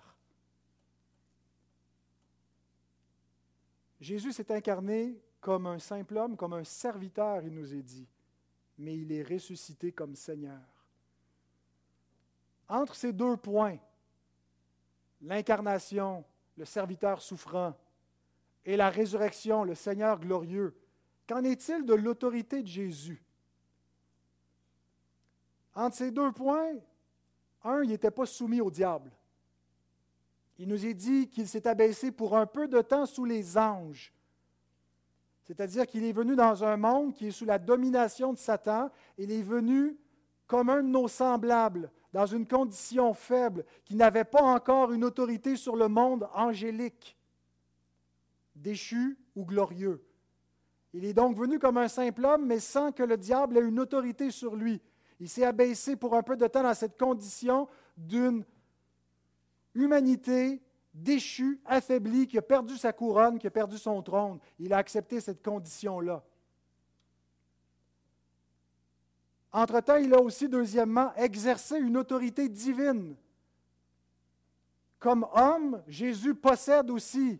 Jésus s'est incarné comme un simple homme, comme un serviteur, il nous est dit, mais il est ressuscité comme Seigneur. Entre ces deux points, l'incarnation, le serviteur souffrant, et la résurrection, le Seigneur glorieux, qu'en est-il de l'autorité de Jésus? Entre ces deux points, un, il n'était pas soumis au diable. Il nous est dit qu'il s'est abaissé pour un peu de temps sous les anges. C'est-à-dire qu'il est venu dans un monde qui est sous la domination de Satan. Il est venu comme un de nos semblables, dans une condition faible, qui n'avait pas encore une autorité sur le monde angélique, déchu ou glorieux. Il est donc venu comme un simple homme, mais sans que le diable ait une autorité sur lui. Il s'est abaissé pour un peu de temps dans cette condition d'une humanité déchu, affaibli, qui a perdu sa couronne, qui a perdu son trône. Il a accepté cette condition-là. Entre-temps, il a aussi, deuxièmement, exercé une autorité divine. Comme homme, Jésus possède aussi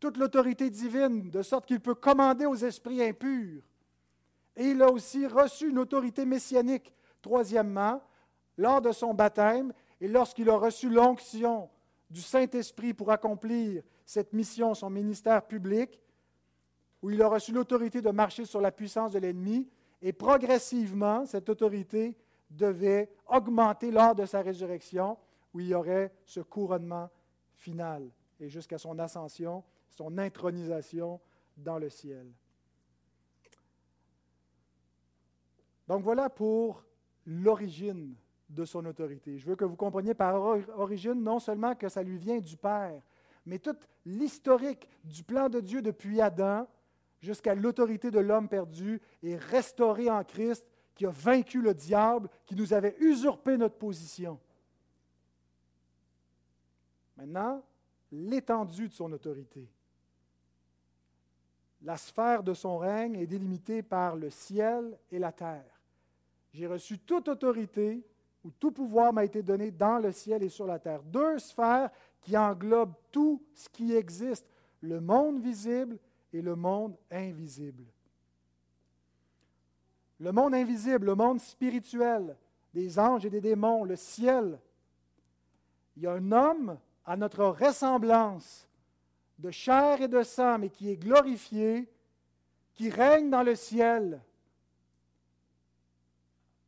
toute l'autorité divine, de sorte qu'il peut commander aux esprits impurs. Et il a aussi reçu une autorité messianique. Troisièmement, lors de son baptême et lorsqu'il a reçu l'onction du Saint-Esprit pour accomplir cette mission, son ministère public, où il a reçu l'autorité de marcher sur la puissance de l'ennemi, et progressivement, cette autorité devait augmenter lors de sa résurrection, où il y aurait ce couronnement final, et jusqu'à son ascension, son intronisation dans le ciel. Donc voilà pour l'origine de son autorité. Je veux que vous compreniez par origine non seulement que ça lui vient du Père, mais tout l'historique du plan de Dieu depuis Adam jusqu'à l'autorité de l'homme perdu est restauré en Christ, qui a vaincu le diable, qui nous avait usurpé notre position. Maintenant, l'étendue de son autorité. La sphère de son règne est délimitée par le ciel et la terre. J'ai reçu toute autorité où tout pouvoir m'a été donné dans le ciel et sur la terre. Deux sphères qui englobent tout ce qui existe, le monde visible et le monde invisible. Le monde invisible, le monde spirituel, des anges et des démons, le ciel. Il y a un homme à notre ressemblance, de chair et de sang, mais qui est glorifié, qui règne dans le ciel.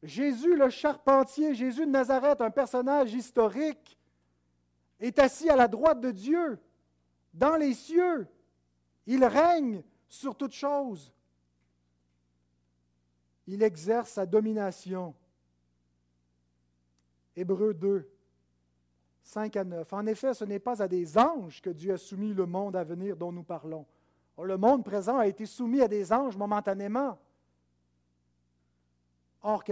Jésus le charpentier, Jésus de Nazareth, un personnage historique, est assis à la droite de Dieu, dans les cieux. Il règne sur toute chose. Il exerce sa domination. Hébreux 2, 5 à 9. En effet, ce n'est pas à des anges que Dieu a soumis le monde à venir dont nous parlons. Le monde présent a été soumis à des anges momentanément. Or,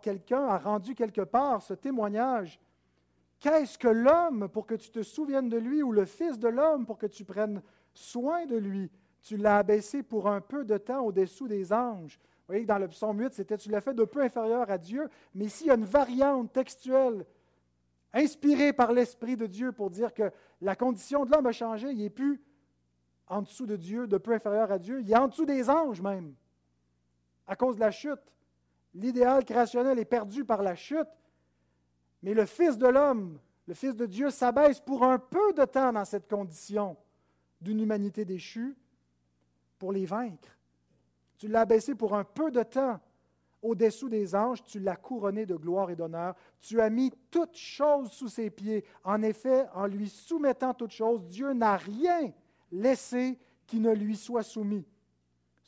quelqu'un a rendu quelque part ce témoignage. Qu'est-ce que l'homme pour que tu te souviennes de lui ou le Fils de l'homme pour que tu prennes soin de lui? Tu l'as abaissé pour un peu de temps au-dessous des anges. Vous voyez que dans le psaume 8, c'était tu l'as fait de peu inférieur à Dieu, mais ici, il y a une variante textuelle inspirée par l'Esprit de Dieu pour dire que la condition de l'homme a changé. Il n'est plus en dessous de Dieu, de peu inférieur à Dieu. Il est en dessous des anges même, à cause de la chute. L'idéal créationnel est perdu par la chute, mais le Fils de l'homme, le Fils de Dieu, s'abaisse pour un peu de temps dans cette condition d'une humanité déchue pour les vaincre. Tu l'as abaissé pour un peu de temps au-dessous des anges, tu l'as couronné de gloire et d'honneur. Tu as mis toutes choses sous ses pieds. En effet, en lui soumettant toutes choses, Dieu n'a rien laissé qui ne lui soit soumis.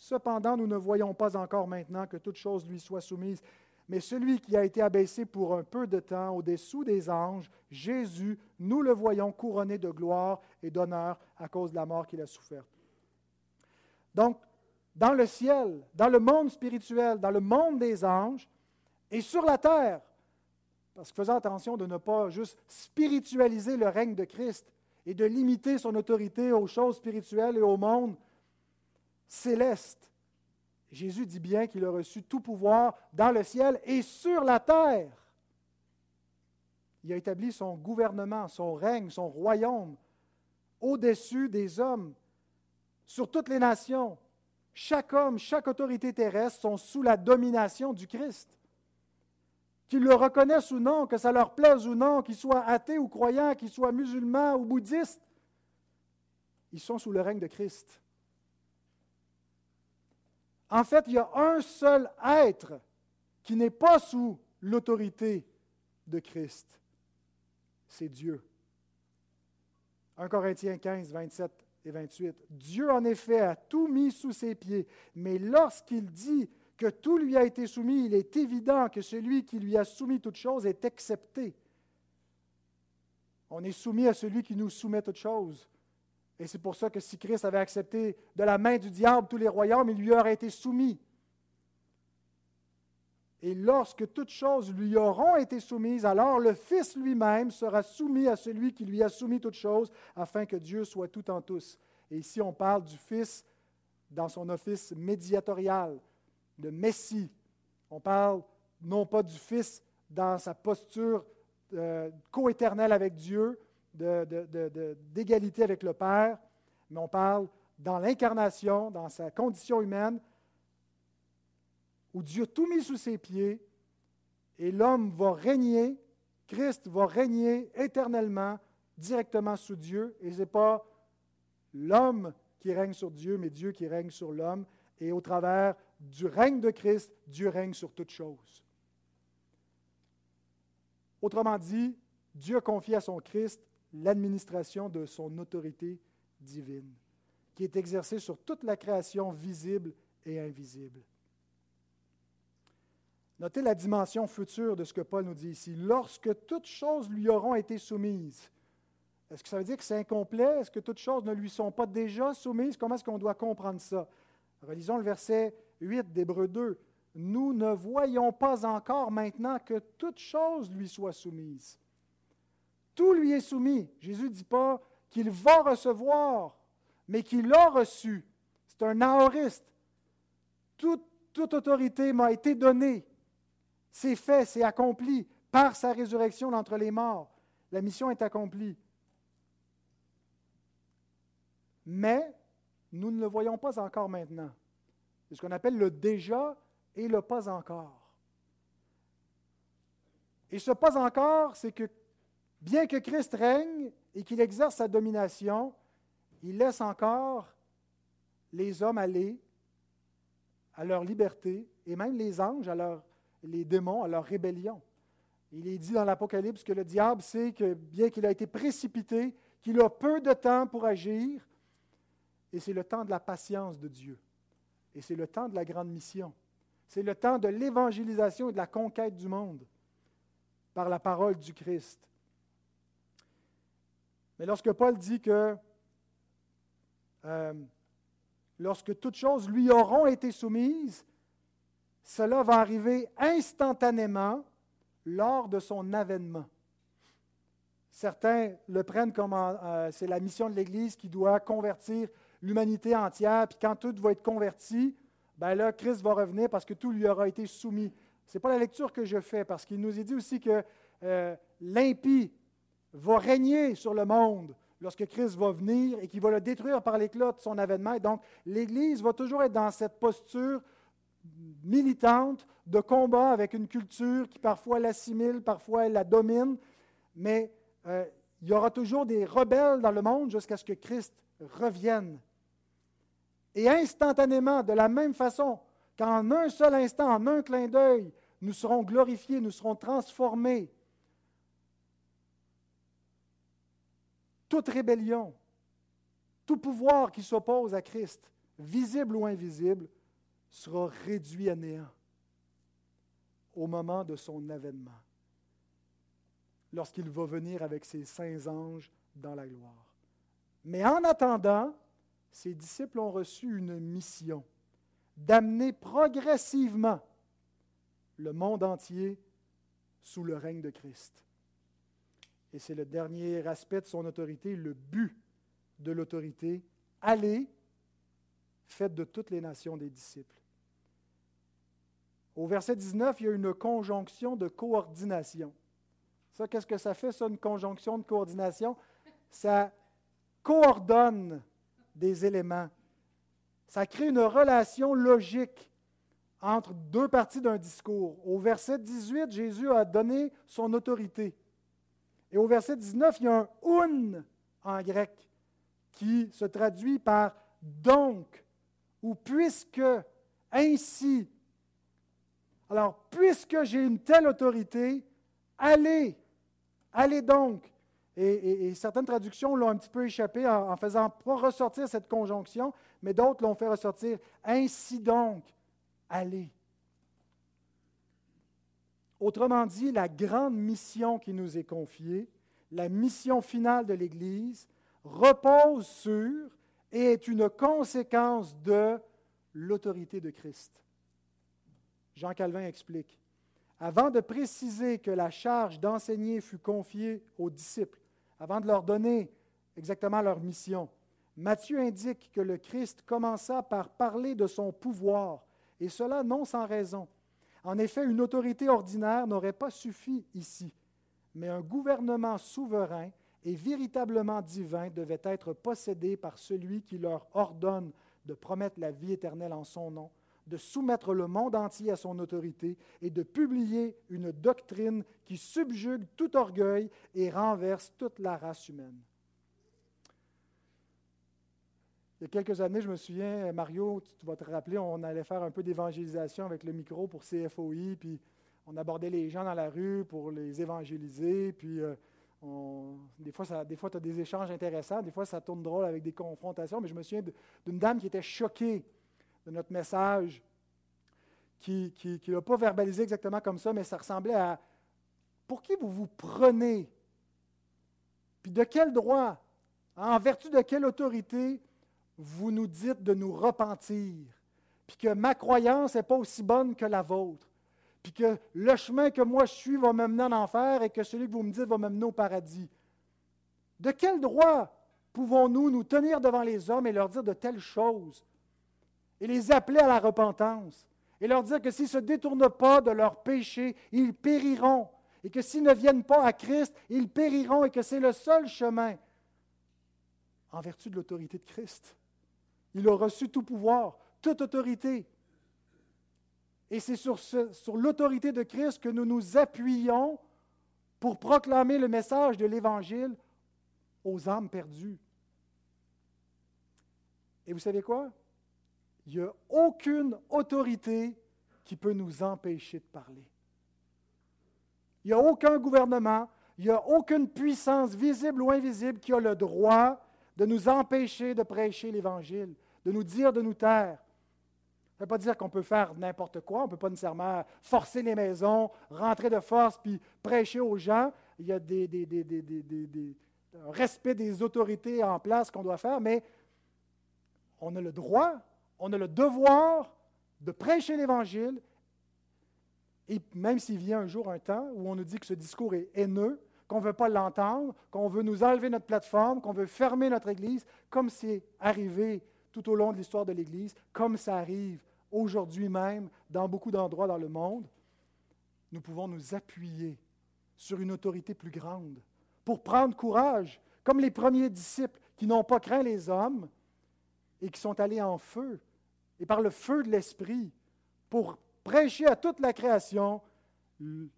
Cependant, nous ne voyons pas encore maintenant que toute chose lui soit soumise. Mais celui qui a été abaissé pour un peu de temps au-dessous des anges, Jésus, nous le voyons couronné de gloire et d'honneur à cause de la mort qu'il a soufferte. Donc, dans le ciel, dans le monde spirituel, dans le monde des anges et sur la terre. Parce que faisons attention de ne pas juste spiritualiser le règne de Christ et de limiter son autorité aux choses spirituelles et au monde céleste. Jésus dit bien qu'il a reçu tout pouvoir dans le ciel et sur la terre. Il a établi son gouvernement, son règne, son royaume au-dessus des hommes, sur toutes les nations, chaque homme, chaque autorité terrestre sont sous la domination du Christ. Qu'ils le reconnaissent ou non, que ça leur plaise ou non, qu'ils soient athées ou croyants, qu'ils soient musulmans ou bouddhistes, ils sont sous le règne de Christ. En fait, il y a un seul être qui n'est pas sous l'autorité de Christ. C'est Dieu. 1 Corinthiens 15, 27 et 28. Dieu, en effet, a tout mis sous ses pieds, mais lorsqu'il dit que tout lui a été soumis, il est évident que celui qui lui a soumis toute chose est accepté. On est soumis à celui qui nous soumet toute chose. Et c'est pour ça que si Christ avait accepté de la main du diable tous les royaumes, il lui aurait été soumis. Et lorsque toutes choses lui auront été soumises, alors le Fils lui-même sera soumis à celui qui lui a soumis toutes choses, afin que Dieu soit tout en tous. Et ici, on parle du Fils dans son office médiatorial, de Messie. On parle non pas du Fils dans sa posture euh, coéternelle avec Dieu, d'égalité avec le Père, mais on parle dans l'incarnation, dans sa condition humaine, où Dieu a tout mis sous ses pieds et l'homme va régner, Christ va régner éternellement directement sous Dieu. Et ce n'est pas l'homme qui règne sur Dieu, mais Dieu qui règne sur l'homme. Et au travers du règne de Christ, Dieu règne sur toutes choses. Autrement dit, Dieu confie à son Christ l'administration de son autorité divine, qui est exercée sur toute la création visible et invisible. Notez la dimension future de ce que Paul nous dit ici. Lorsque toutes choses lui auront été soumises. Est-ce que ça veut dire que c'est incomplet? Est-ce que toutes choses ne lui sont pas déjà soumises? Comment est-ce qu'on doit comprendre ça? Relisons le verset 8 d'Hébreu 2. Nous ne voyons pas encore maintenant que toutes choses lui soient soumises. Tout lui est soumis. Jésus ne dit pas qu'il va recevoir, mais qu'il a reçu. C'est un aoriste. Toute, toute autorité m'a été donnée. C'est fait, c'est accompli par sa résurrection d'entre les morts. La mission est accomplie. Mais nous ne le voyons pas encore maintenant. C'est ce qu'on appelle le déjà et le pas encore. Et ce pas encore, c'est que bien que Christ règne et qu'il exerce sa domination, il laisse encore les hommes aller à leur liberté et même les anges les démons à leur rébellion. Il est dit dans l'Apocalypse que le diable sait que bien qu'il a été précipité, qu'il a peu de temps pour agir, et c'est le temps de la patience de Dieu. Et c'est le temps de la grande mission. C'est le temps de l'évangélisation et de la conquête du monde par la parole du Christ. Mais lorsque Paul dit que euh, lorsque toutes choses lui auront été soumises, cela va arriver instantanément lors de son avènement. Certains le prennent comme euh, c'est la mission de l'Église qui doit convertir l'humanité entière, puis quand tout va être converti, ben là, Christ va revenir parce que tout lui aura été soumis. Ce n'est pas la lecture que je fais, parce qu'il nous est dit aussi que euh, l'impie va régner sur le monde lorsque Christ va venir et qu'il va le détruire par l'éclat de son avènement. Et donc, l'Église va toujours être dans cette posture militante de combat avec une culture qui parfois l'assimile, parfois elle la domine, mais euh, il y aura toujours des rebelles dans le monde jusqu'à ce que Christ revienne. Et instantanément, de la même façon qu'en un seul instant, en un clin d'œil, nous serons glorifiés, nous serons transformés. Toute rébellion, tout pouvoir qui s'oppose à Christ, visible ou invisible, sera réduit à néant au moment de son avènement, lorsqu'il va venir avec ses saints anges dans la gloire. Mais en attendant, ses disciples ont reçu une mission d'amener progressivement le monde entier sous le règne de Christ. Et c'est le dernier aspect de son autorité, le but de l'autorité. Allez, faites de toutes les nations des disciples. Au verset 19, il y a une conjonction de coordination. Ça, qu'est-ce que ça fait, ça, une conjonction de coordination? Ça coordonne des éléments. Ça crée une relation logique entre deux parties d'un discours. Au verset 18, Jésus a donné son autorité. Et au verset 19, il y a un un en grec qui se traduit par donc ou puisque, ainsi. Alors, puisque j'ai une telle autorité, allez, allez donc. Et, certaines traductions l'ont un petit peu échappé en, en faisant pas ressortir cette conjonction, mais d'autres l'ont fait ressortir. Ainsi donc, allez. Autrement dit, la grande mission qui nous est confiée, la mission finale de l'Église, repose sur et est une conséquence de l'autorité de Christ. Jean Calvin explique. Avant de préciser que la charge d'enseigner fut confiée aux disciples, avant de leur donner exactement leur mission, Matthieu indique que le Christ commença par parler de son pouvoir, et cela non sans raison. En effet, une autorité ordinaire n'aurait pas suffi ici, mais un gouvernement souverain et véritablement divin devait être possédé par celui qui leur ordonne de promettre la vie éternelle en son nom, de soumettre le monde entier à son autorité et de publier une doctrine qui subjugue tout orgueil et renverse toute la race humaine. Il y a quelques années, je me souviens, Mario, tu vas te rappeler, on allait faire un peu d'évangélisation avec le micro pour CFOI, puis on abordait les gens dans la rue pour les évangéliser, puis euh, des fois, tu as des échanges intéressants, des fois, ça tourne drôle avec des confrontations, mais je me souviens d'une dame qui était choquée de notre message, qui ne l'a pas verbalisé exactement comme ça, mais ça ressemblait à Pour qui vous vous prenez? Puis de quel droit? En vertu de quelle autorité vous nous dites de nous repentir Puis que ma croyance n'est pas aussi bonne que la vôtre puis que le chemin que moi je suis va me mener en enfer et que celui que vous me dites va me mener au paradis. De quel droit pouvons-nous nous tenir devant les hommes et leur dire de telles choses et les appeler à la repentance et leur dire que s'ils ne se détournent pas de leurs péchés, ils périront et que s'ils ne viennent pas à Christ, ils périront et que c'est le seul chemin en vertu de l'autorité de Christ? Il a reçu tout pouvoir, toute autorité. Et c'est sur, l'autorité de Christ que nous nous appuyons pour proclamer le message de l'Évangile aux âmes perdues. Et vous savez quoi? Il n'y a aucune autorité qui peut nous empêcher de parler. Il n'y a aucun gouvernement, il n'y a aucune puissance visible ou invisible qui a le droit de nous empêcher de prêcher l'Évangile, de nous dire de nous taire. Ça ne veut pas dire qu'on peut faire n'importe quoi, on ne peut pas nécessairement forcer les maisons, rentrer de force puis prêcher aux gens. Il y a des, un respect des autorités en place qu'on doit faire, mais on a le droit, on a le devoir de prêcher l'Évangile. Et même s'il vient un jour un temps où on nous dit que ce discours est haineux, qu'on ne veut pas l'entendre, qu'on veut nous enlever notre plateforme, qu'on veut fermer notre Église, comme c'est arrivé tout au long de l'histoire de l'Église, comme ça arrive aujourd'hui même dans beaucoup d'endroits dans le monde, nous pouvons nous appuyer sur une autorité plus grande pour prendre courage, comme les premiers disciples qui n'ont pas craint les hommes et qui sont allés en feu, et par le feu de l'Esprit, pour prêcher à toute la création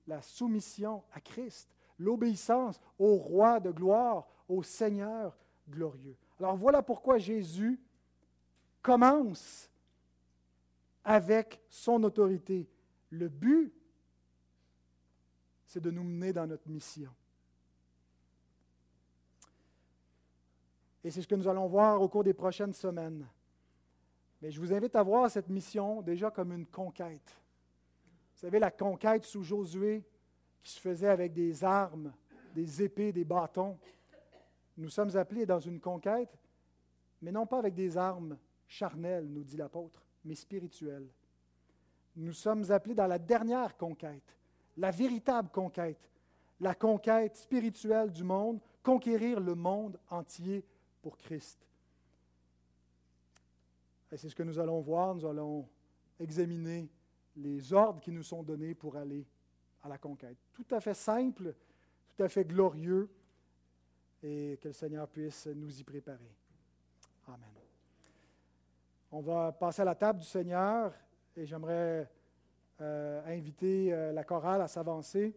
la soumission à Christ, l'obéissance au roi de gloire, au Seigneur glorieux. Alors voilà pourquoi Jésus commence avec son autorité. Le but, c'est de nous mener dans notre mission. Et c'est ce que nous allons voir au cours des prochaines semaines. Mais je vous invite à voir cette mission déjà comme une conquête. Vous savez, la conquête sous Josué qui se faisait avec des armes, des épées, des bâtons. Nous sommes appelés dans une conquête, mais non pas avec des armes charnelles, nous dit l'apôtre, mais spirituelles. Nous sommes appelés dans la dernière conquête, la véritable conquête, la conquête spirituelle du monde, conquérir le monde entier pour Christ. Et c'est ce que nous allons voir. Nous allons examiner les ordres qui nous sont donnés pour aller à la conquête. Tout à fait simple, tout à fait glorieux, et que le Seigneur puisse nous y préparer. Amen. On va passer à la table du Seigneur et j'aimerais euh, inviter euh, la chorale à s'avancer.